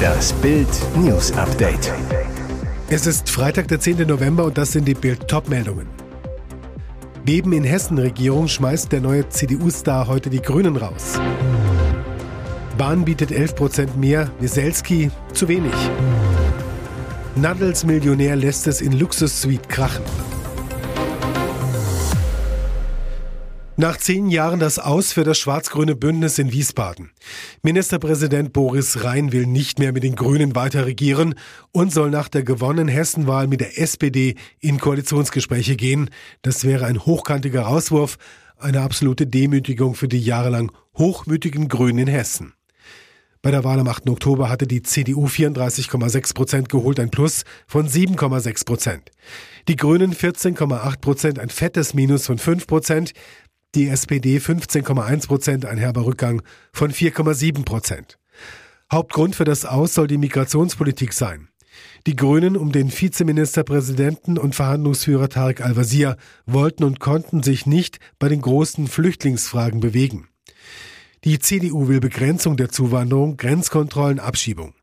Das Bild News Update. Es ist Freitag, der 10. November und das sind die Bild Top-Meldungen. Beben in Hessen-Regierung schmeißt der neue CDU-Star heute die Grünen raus. Bahn bietet 11% mehr, Wieselski zu wenig. Nadels Millionär lässt es in Luxussuite krachen. Nach zehn Jahren das Aus für das schwarz-grüne Bündnis in Wiesbaden. Ministerpräsident Boris Rhein will nicht mehr mit den Grünen weiter regieren und soll nach der gewonnenen Hessenwahl mit der SPD in Koalitionsgespräche gehen. Das wäre ein hochkantiger Rauswurf, eine absolute Demütigung für die jahrelang hochmütigen Grünen in Hessen. Bei der Wahl am 8. Oktober hatte die CDU 34,6 Prozent geholt, ein Plus von 7,6 Prozent. Die Grünen 14,8 Prozent, ein fettes Minus von 5 Prozent die SPD 15,1 Prozent, ein herber Rückgang von 4,7 Prozent. Hauptgrund für das Aus soll die Migrationspolitik sein. Die Grünen um den Vizeministerpräsidenten und Verhandlungsführer Tarek Al-Wazir wollten und konnten sich nicht bei den großen Flüchtlingsfragen bewegen. Die CDU will Begrenzung der Zuwanderung, Grenzkontrollen, Abschiebung.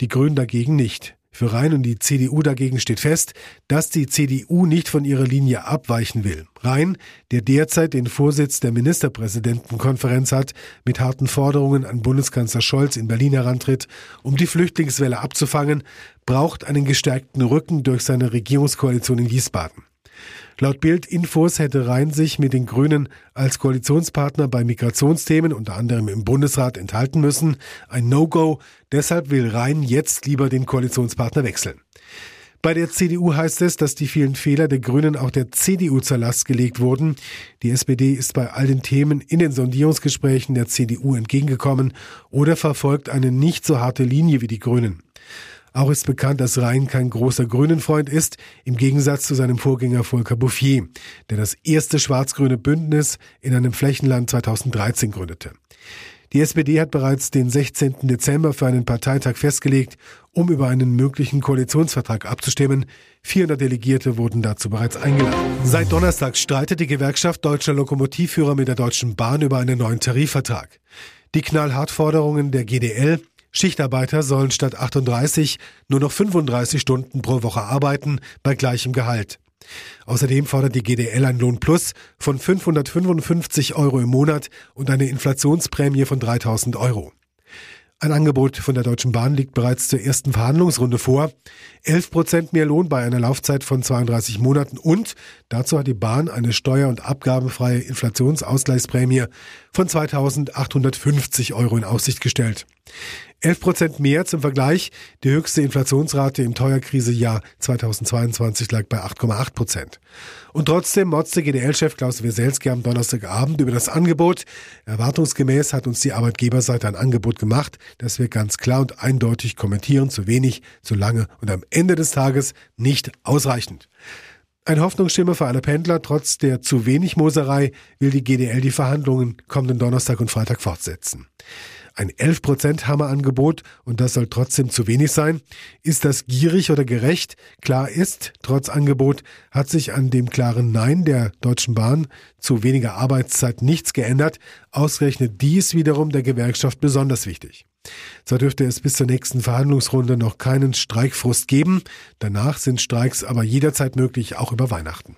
Die Grünen dagegen nicht. Für Rhein und die CDU dagegen steht fest, dass die CDU nicht von ihrer Linie abweichen will. Rhein, der derzeit den Vorsitz der Ministerpräsidentenkonferenz hat, mit harten Forderungen an Bundeskanzler Scholz in Berlin herantritt, um die Flüchtlingswelle abzufangen, braucht einen gestärkten Rücken durch seine Regierungskoalition in Wiesbaden. Laut Bild Infos hätte Rhein sich mit den Grünen als Koalitionspartner bei Migrationsthemen unter anderem im Bundesrat enthalten müssen. Ein No-Go. Deshalb will Rhein jetzt lieber den Koalitionspartner wechseln. Bei der CDU heißt es, dass die vielen Fehler der Grünen auch der CDU zur Last gelegt wurden. Die SPD ist bei all den Themen in den Sondierungsgesprächen der CDU entgegengekommen oder verfolgt eine nicht so harte Linie wie die Grünen. Auch ist bekannt, dass Rhein kein großer Grünenfreund ist, im Gegensatz zu seinem Vorgänger Volker Bouffier, der das erste schwarz-grüne Bündnis in einem Flächenland 2013 gründete. Die SPD hat bereits den 16. Dezember für einen Parteitag festgelegt, um über einen möglichen Koalitionsvertrag abzustimmen. 400 Delegierte wurden dazu bereits eingeladen. Seit Donnerstag streitet die Gewerkschaft Deutscher Lokomotivführer mit der Deutschen Bahn über einen neuen Tarifvertrag. Die Knallhartforderungen der GDL Schichtarbeiter sollen statt 38 nur noch 35 Stunden pro Woche arbeiten bei gleichem Gehalt. Außerdem fordert die GDL ein Lohnplus von 555 Euro im Monat und eine Inflationsprämie von 3000 Euro. Ein Angebot von der Deutschen Bahn liegt bereits zur ersten Verhandlungsrunde vor. 11 Prozent mehr Lohn bei einer Laufzeit von 32 Monaten und dazu hat die Bahn eine steuer- und abgabenfreie Inflationsausgleichsprämie von 2850 Euro in Aussicht gestellt. 11 Prozent mehr zum Vergleich. Die höchste Inflationsrate im Teuerkrisejahr 2022 lag bei 8,8 Prozent. Und trotzdem motzte GDL-Chef Klaus Weselski am Donnerstagabend über das Angebot. Erwartungsgemäß hat uns die Arbeitgeberseite ein Angebot gemacht, das wir ganz klar und eindeutig kommentieren. Zu wenig, zu lange und am Ende des Tages nicht ausreichend. Ein Hoffnungsschimmer für alle Pendler. Trotz der zu wenig Moserei will die GDL die Verhandlungen kommenden Donnerstag und Freitag fortsetzen ein 11% Hammerangebot und das soll trotzdem zu wenig sein. Ist das gierig oder gerecht? Klar ist, trotz Angebot hat sich an dem klaren Nein der Deutschen Bahn zu weniger Arbeitszeit nichts geändert. Ausgerechnet dies wiederum der Gewerkschaft besonders wichtig. Zwar dürfte es bis zur nächsten Verhandlungsrunde noch keinen Streikfrust geben, danach sind Streiks aber jederzeit möglich, auch über Weihnachten.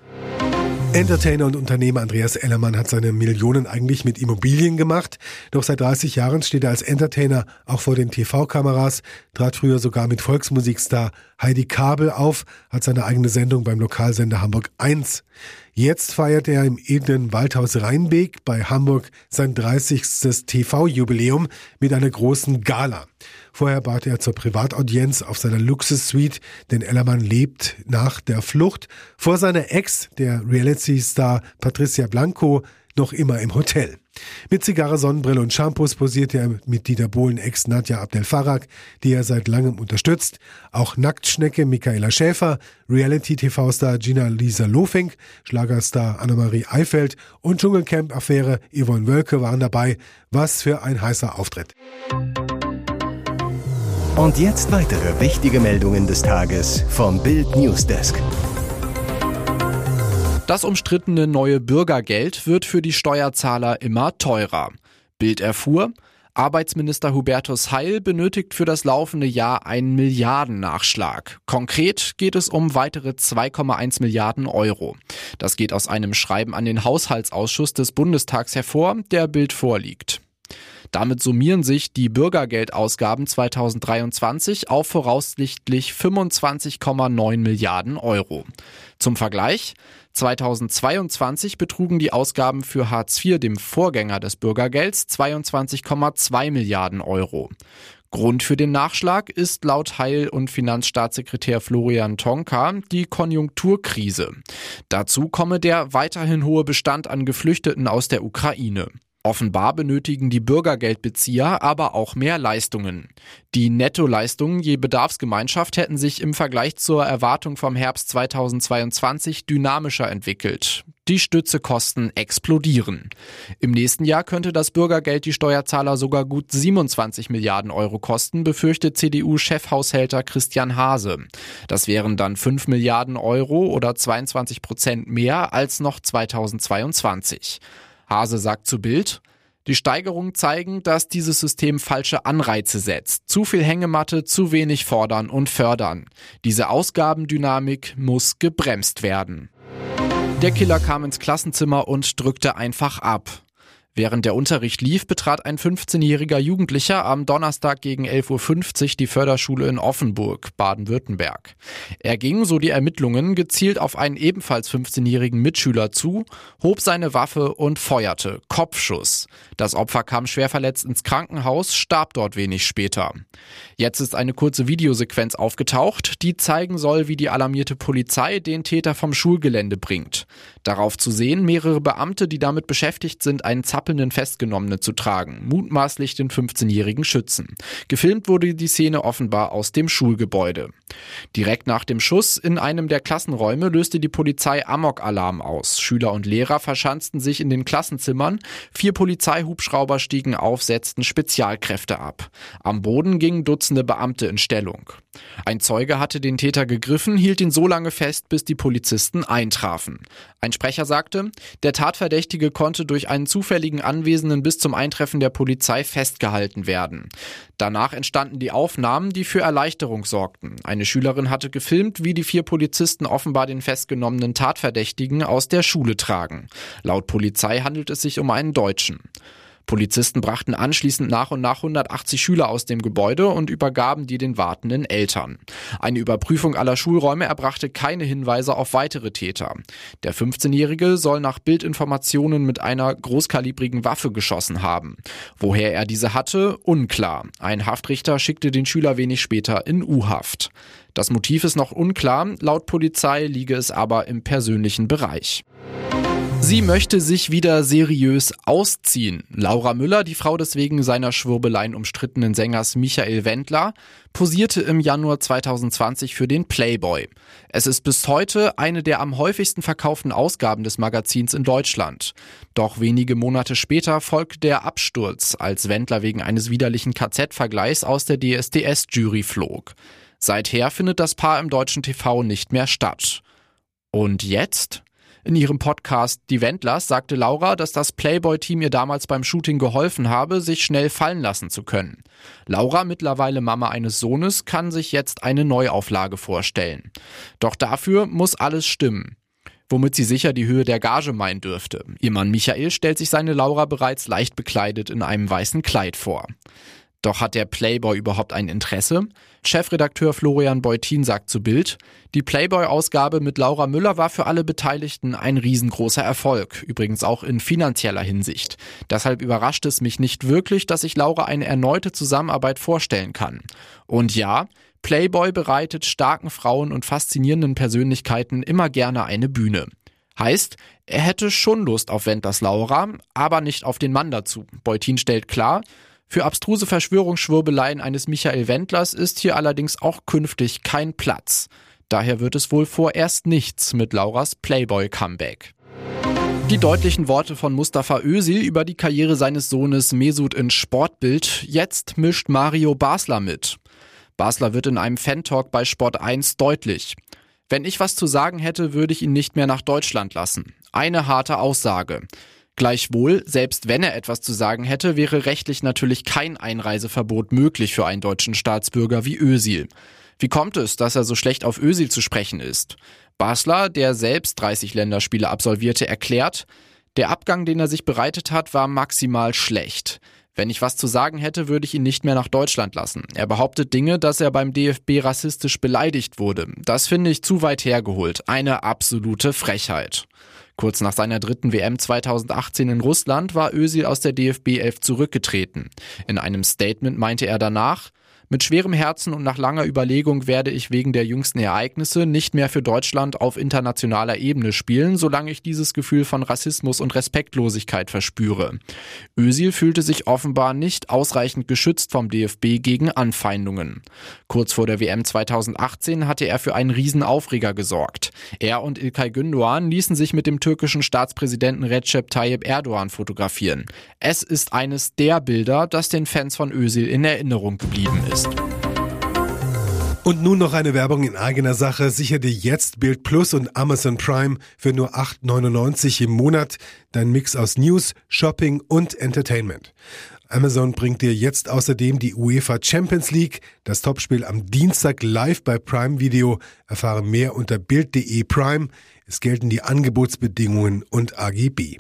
Entertainer und Unternehmer Andreas Ellermann hat seine Millionen eigentlich mit Immobilien gemacht. Doch seit 30 Jahren steht er als Entertainer auch vor den TV-Kameras, trat früher sogar mit Volksmusikstar Heidi Kabel auf, hat seine eigene Sendung beim Lokalsender Hamburg 1. Jetzt feiert er im edlen Waldhaus Rheinbeek bei Hamburg sein 30. TV-Jubiläum mit einer großen Gala. Vorher bat er zur Privataudienz auf seiner Luxussuite, denn Ellermann lebt nach der Flucht vor seiner Ex, der Reality-Star Patricia Blanco, noch immer im Hotel. Mit Zigarre, Sonnenbrille und Shampoos posiert er mit Dieter Bohlen Ex Nadja Abdel Farag, die er seit langem unterstützt. Auch Nacktschnecke Michaela Schäfer, Reality-TV-Star Gina Lisa Lofink, Schlagerstar Annemarie Eifeld und Dschungelcamp-Affäre Yvonne Wölke waren dabei. Was für ein heißer Auftritt. Und jetzt weitere wichtige Meldungen des Tages vom Bild Newsdesk. Das umstrittene neue Bürgergeld wird für die Steuerzahler immer teurer. Bild erfuhr, Arbeitsminister Hubertus Heil benötigt für das laufende Jahr einen Milliardennachschlag. Konkret geht es um weitere 2,1 Milliarden Euro. Das geht aus einem Schreiben an den Haushaltsausschuss des Bundestags hervor, der Bild vorliegt. Damit summieren sich die Bürgergeldausgaben 2023 auf voraussichtlich 25,9 Milliarden Euro. Zum Vergleich, 2022 betrugen die Ausgaben für Hartz IV, dem Vorgänger des Bürgergelds, 22,2 Milliarden Euro. Grund für den Nachschlag ist laut Heil- und Finanzstaatssekretär Florian Tonka die Konjunkturkrise. Dazu komme der weiterhin hohe Bestand an Geflüchteten aus der Ukraine. Offenbar benötigen die Bürgergeldbezieher aber auch mehr Leistungen. Die Nettoleistungen je Bedarfsgemeinschaft hätten sich im Vergleich zur Erwartung vom Herbst 2022 dynamischer entwickelt. Die Stützekosten explodieren. Im nächsten Jahr könnte das Bürgergeld die Steuerzahler sogar gut 27 Milliarden Euro kosten, befürchtet CDU-Chefhaushälter Christian Hase. Das wären dann 5 Milliarden Euro oder 22 Prozent mehr als noch 2022. Hase sagt zu Bild, die Steigerungen zeigen, dass dieses System falsche Anreize setzt. Zu viel Hängematte, zu wenig fordern und fördern. Diese Ausgabendynamik muss gebremst werden. Der Killer kam ins Klassenzimmer und drückte einfach ab. Während der Unterricht lief, betrat ein 15-jähriger Jugendlicher am Donnerstag gegen 11.50 Uhr die Förderschule in Offenburg, Baden-Württemberg. Er ging, so die Ermittlungen, gezielt auf einen ebenfalls 15-jährigen Mitschüler zu, hob seine Waffe und feuerte. Kopfschuss. Das Opfer kam schwer verletzt ins Krankenhaus, starb dort wenig später. Jetzt ist eine kurze Videosequenz aufgetaucht, die zeigen soll, wie die alarmierte Polizei den Täter vom Schulgelände bringt. Darauf zu sehen mehrere Beamte, die damit beschäftigt sind, einen zappelnden Festgenommenen zu tragen, mutmaßlich den 15-jährigen Schützen. Gefilmt wurde die Szene offenbar aus dem Schulgebäude. Direkt nach dem Schuss in einem der Klassenräume löste die Polizei Amok-Alarm aus. Schüler und Lehrer verschanzten sich in den Klassenzimmern. Vier Polizeihubschrauber stiegen auf, setzten Spezialkräfte ab. Am Boden gingen Dutzende Beamte in Stellung. Ein Zeuge hatte den Täter gegriffen, hielt ihn so lange fest, bis die Polizisten eintrafen. Ein Sprecher sagte, der Tatverdächtige konnte durch einen zufälligen Anwesenden bis zum Eintreffen der Polizei festgehalten werden. Danach entstanden die Aufnahmen, die für Erleichterung sorgten. Eine Schülerin hatte gefilmt, wie die vier Polizisten offenbar den festgenommenen Tatverdächtigen aus der Schule tragen. Laut Polizei handelt es sich um einen Deutschen. Polizisten brachten anschließend nach und nach 180 Schüler aus dem Gebäude und übergaben die den wartenden Eltern. Eine Überprüfung aller Schulräume erbrachte keine Hinweise auf weitere Täter. Der 15-Jährige soll nach Bildinformationen mit einer großkalibrigen Waffe geschossen haben. Woher er diese hatte, unklar. Ein Haftrichter schickte den Schüler wenig später in U-Haft. Das Motiv ist noch unklar, laut Polizei liege es aber im persönlichen Bereich. Sie möchte sich wieder seriös ausziehen. Laura Müller, die Frau des wegen seiner Schwurbeleien umstrittenen Sängers Michael Wendler, posierte im Januar 2020 für den Playboy. Es ist bis heute eine der am häufigsten verkauften Ausgaben des Magazins in Deutschland. Doch wenige Monate später folgte der Absturz, als Wendler wegen eines widerlichen KZ-Vergleichs aus der DSDS-Jury flog. Seither findet das Paar im deutschen TV nicht mehr statt. Und jetzt? In ihrem Podcast Die Wendlers sagte Laura, dass das Playboy-Team ihr damals beim Shooting geholfen habe, sich schnell fallen lassen zu können. Laura, mittlerweile Mama eines Sohnes, kann sich jetzt eine Neuauflage vorstellen. Doch dafür muss alles stimmen womit sie sicher die Höhe der Gage meinen dürfte. Ihr Mann Michael stellt sich seine Laura bereits leicht bekleidet in einem weißen Kleid vor. Doch hat der Playboy überhaupt ein Interesse? Chefredakteur Florian Beutin sagt zu Bild, die Playboy-Ausgabe mit Laura Müller war für alle Beteiligten ein riesengroßer Erfolg, übrigens auch in finanzieller Hinsicht. Deshalb überrascht es mich nicht wirklich, dass ich Laura eine erneute Zusammenarbeit vorstellen kann. Und ja, Playboy bereitet starken Frauen und faszinierenden Persönlichkeiten immer gerne eine Bühne. Heißt, er hätte schon Lust auf Wendlers Laura, aber nicht auf den Mann dazu. Beutin stellt klar, für abstruse Verschwörungsschwurbeleien eines Michael Wendlers ist hier allerdings auch künftig kein Platz. Daher wird es wohl vorerst nichts mit Lauras Playboy-Comeback. Die deutlichen Worte von Mustafa Özil über die Karriere seines Sohnes Mesut in Sportbild. Jetzt mischt Mario Basler mit. Basler wird in einem Fan-Talk bei Sport 1 deutlich. Wenn ich was zu sagen hätte, würde ich ihn nicht mehr nach Deutschland lassen. Eine harte Aussage. Gleichwohl, selbst wenn er etwas zu sagen hätte, wäre rechtlich natürlich kein Einreiseverbot möglich für einen deutschen Staatsbürger wie Ösil. Wie kommt es, dass er so schlecht auf Ösil zu sprechen ist? Basler, der selbst 30 Länderspiele absolvierte, erklärt, der Abgang, den er sich bereitet hat, war maximal schlecht. Wenn ich was zu sagen hätte, würde ich ihn nicht mehr nach Deutschland lassen. Er behauptet Dinge, dass er beim DFB rassistisch beleidigt wurde. Das finde ich zu weit hergeholt. Eine absolute Frechheit. Kurz nach seiner dritten WM 2018 in Russland war Özil aus der DFB 11 zurückgetreten. In einem Statement meinte er danach, mit schwerem Herzen und nach langer Überlegung werde ich wegen der jüngsten Ereignisse nicht mehr für Deutschland auf internationaler Ebene spielen, solange ich dieses Gefühl von Rassismus und Respektlosigkeit verspüre. Özil fühlte sich offenbar nicht ausreichend geschützt vom DFB gegen Anfeindungen. Kurz vor der WM 2018 hatte er für einen Riesenaufreger gesorgt. Er und Ilkay Gündoğan ließen sich mit dem türkischen Staatspräsidenten Recep Tayyip Erdogan fotografieren. Es ist eines der Bilder, das den Fans von Özil in Erinnerung geblieben ist ist. Und nun noch eine Werbung in eigener Sache. Sicher dir jetzt Bild Plus und Amazon Prime für nur 8,99 im Monat. Dein Mix aus News, Shopping und Entertainment. Amazon bringt dir jetzt außerdem die UEFA Champions League, das Topspiel am Dienstag live bei Prime Video. Erfahre mehr unter Bild.de Prime. Es gelten die Angebotsbedingungen und AGB.